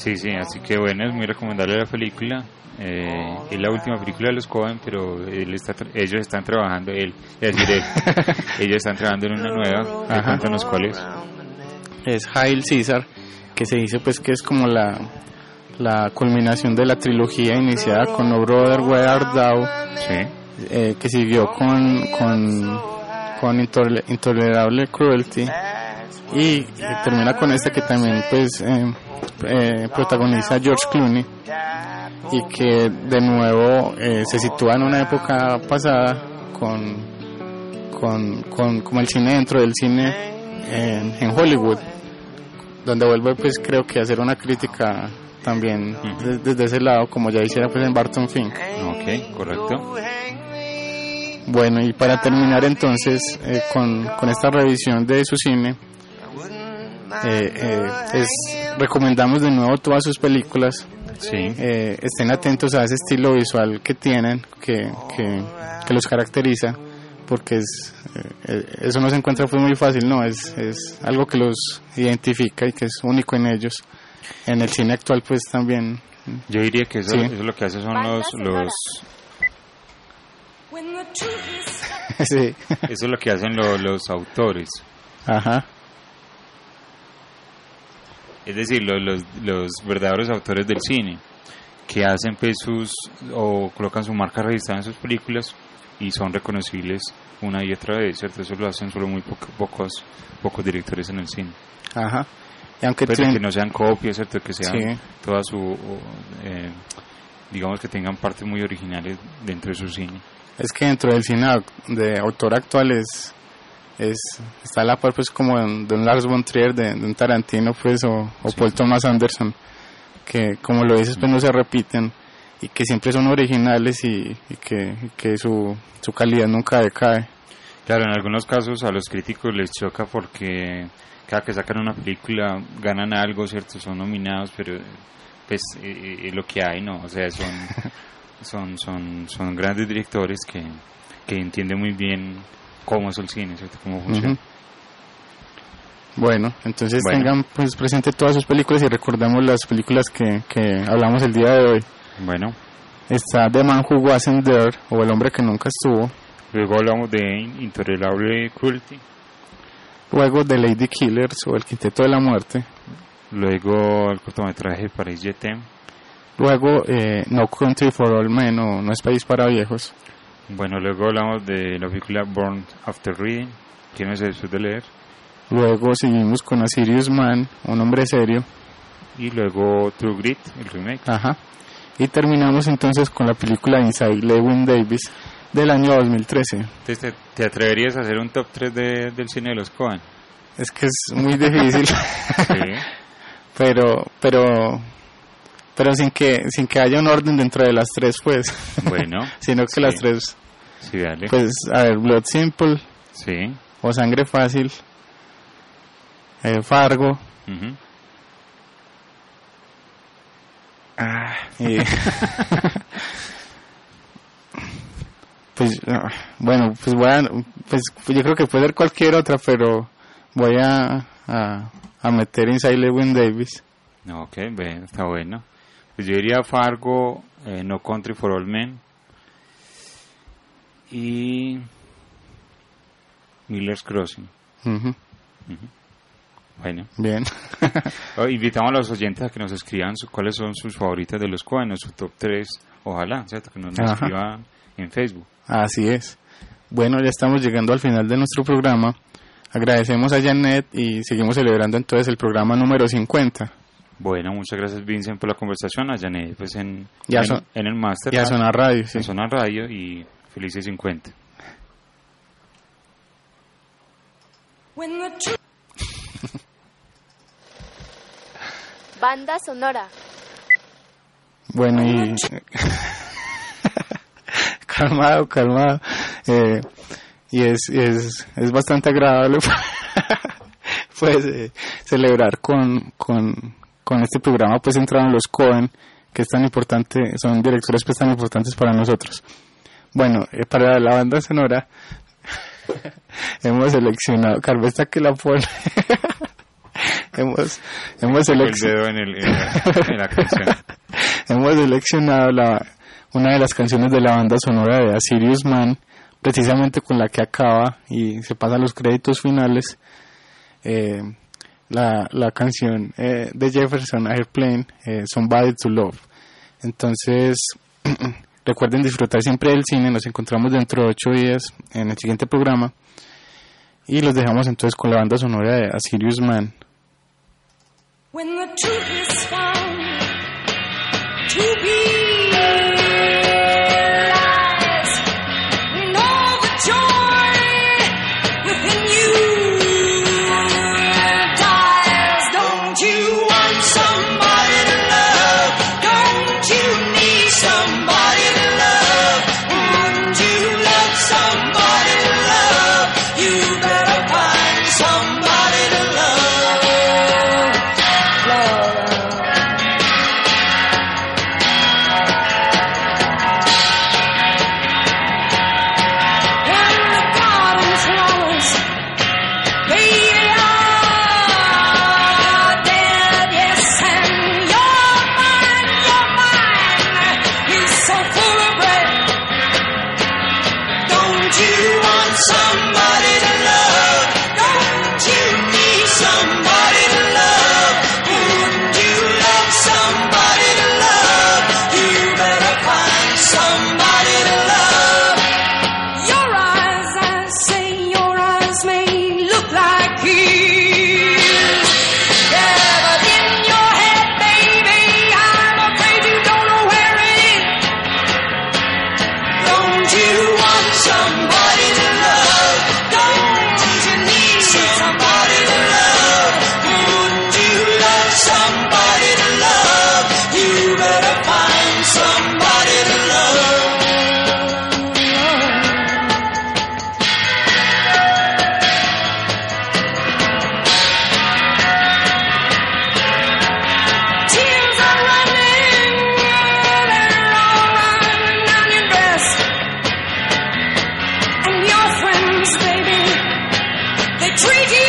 Sí, sí, así que bueno, es muy recomendable la película. Eh, es la última película de los Cohen, pero él está tra- ellos están trabajando, él, es decir, él, ellos están trabajando en una nueva. Ajá. Cuéntanos cuál es. Es Hail Caesar, que se dice pues que es como la, la culminación de la trilogía iniciada con No Brother Where Art Thou, Sí. eh, que siguió con, con, con Intole- Intolerable Cruelty y termina con esta que también pues eh, eh, protagoniza George Clooney y que de nuevo eh, se sitúa en una época pasada con, con, con como el cine dentro del cine en, en Hollywood donde vuelve pues creo que a hacer una crítica también de- desde ese lado como ya hiciera pues en Barton Fink Ok, correcto. bueno, y para terminar entonces eh, con, con esta revisión de su cine, eh, eh, es- recomendamos de nuevo todas sus películas. Sí. Eh, estén atentos a ese estilo visual que tienen, que, que, que los caracteriza, porque es, eso no se encuentra pues muy fácil, no, es, es algo que los identifica y que es único en ellos. En el cine actual pues también, Yo diría que eso, Sí. eso lo que hace son los, los sí, eso es lo que hacen lo- los autores. ajá, Es decir, lo- los, los verdaderos autores del cine, que hacen pues sus, o colocan su marca registrada en sus películas y son reconocibles una y otra vez, ¿cierto? Eso lo hacen solo muy poco- pocos, pocos directores en el cine. ajá. Y aunque Pero tienen- que no sean copias, ¿cierto? Que sean Sí. toda su, o, eh, digamos que tengan partes muy originales dentro de su cine. Es que dentro del cine de autor actual es, es está a la par pues como de, un- de un Lars von Trier, de, de un Tarantino pues o, o Sí. Paul Thomas Anderson, que como lo dices pues no se repiten y que siempre son originales y, y que, y que su, su calidad nunca decae. Claro, en algunos casos a los críticos les choca porque cada que sacan una película ganan algo, ¿cierto? Son nominados, pero pues eh, eh, lo que hay, ¿no? O sea, son, son, son, son grandes directores que, que entienden muy bien cómo es el cine, ¿cierto? Cómo funciona. Bueno, entonces Bueno. tengan pues presente todas sus películas y recordemos las películas que, que hablamos el día de hoy. Bueno, Está The Man Who Wasn't There o El Hombre que Nunca Estuvo. luego hablamos de Intolerable Cruelty, Luego The Lady Killers o El Quinteto de la Muerte. luego el cortometraje Paris Jetem, Luego eh, No Country for All Men o No es País para Viejos. Bueno, luego hablamos de la película Born After Reading, ¿quién es después de leer? Luego seguimos con A Serious Man, Un Hombre Serio. Y luego True Grit, el remake. Ajá. Y terminamos entonces con la película Inside Lewin Davis del año 2013. Entonces, ¿te, te atreverías a hacer un top 3 de, del cine de los Cohen? Es que es muy difícil, Sí. pero pero pero sin que sin que haya un orden dentro de las tres pues, Bueno. sino que sí. las tres Sí, dale. pues a ver Blood Simple sí. o Sangre Fácil, eh, Fargo ujú. Ah, y- pues ah, bueno, pues voy a, pues yo creo que puede ser cualquier otra, pero voy a, a, a meter Inside Lewin Davis. No, ok, bueno, está bueno. Pues yo diría Fargo, eh, No Country for All Men y Miller's Crossing. Bueno, Bien. Oh, invitamos a los oyentes a que nos escriban su- cuáles son sus favoritas de los o su top 3, ojalá, ¿cierto? Que nos, escriban en Facebook. Así es. Bueno, ya estamos llegando al final de nuestro programa. Agradecemos a Janet y seguimos celebrando entonces el programa número 50. Bueno, muchas gracias Vincent por la conversación, a Janet pues en, en, el máster. Y a Sonar Radio, sí. en Zona Radio y felices 50. Banda sonora. Bueno, y... calmado, calmado. Eh, y es, y es, es bastante agradable pues eh, celebrar con, con, con este programa pues entraron los Cohen que es tan importante son directores pues tan importantes para nosotros Bueno, eh, para la banda sonora hemos seleccionado, Carlos está que la pone. hemos hemos seleccionado en, el, en, la, en la canción. hemos seleccionado la, una de las canciones de la banda sonora de A Sirius Man, precisamente con la que acaba y se pasa los créditos finales. Eh, la, la canción eh, de Jefferson Airplane, eh, Somebody to Love. Entonces, recuerden disfrutar siempre del cine. Nos encontramos dentro de ocho días en el siguiente programa. Y los dejamos entonces con la banda sonora de A Sirius Man. When the truth is found Treat you.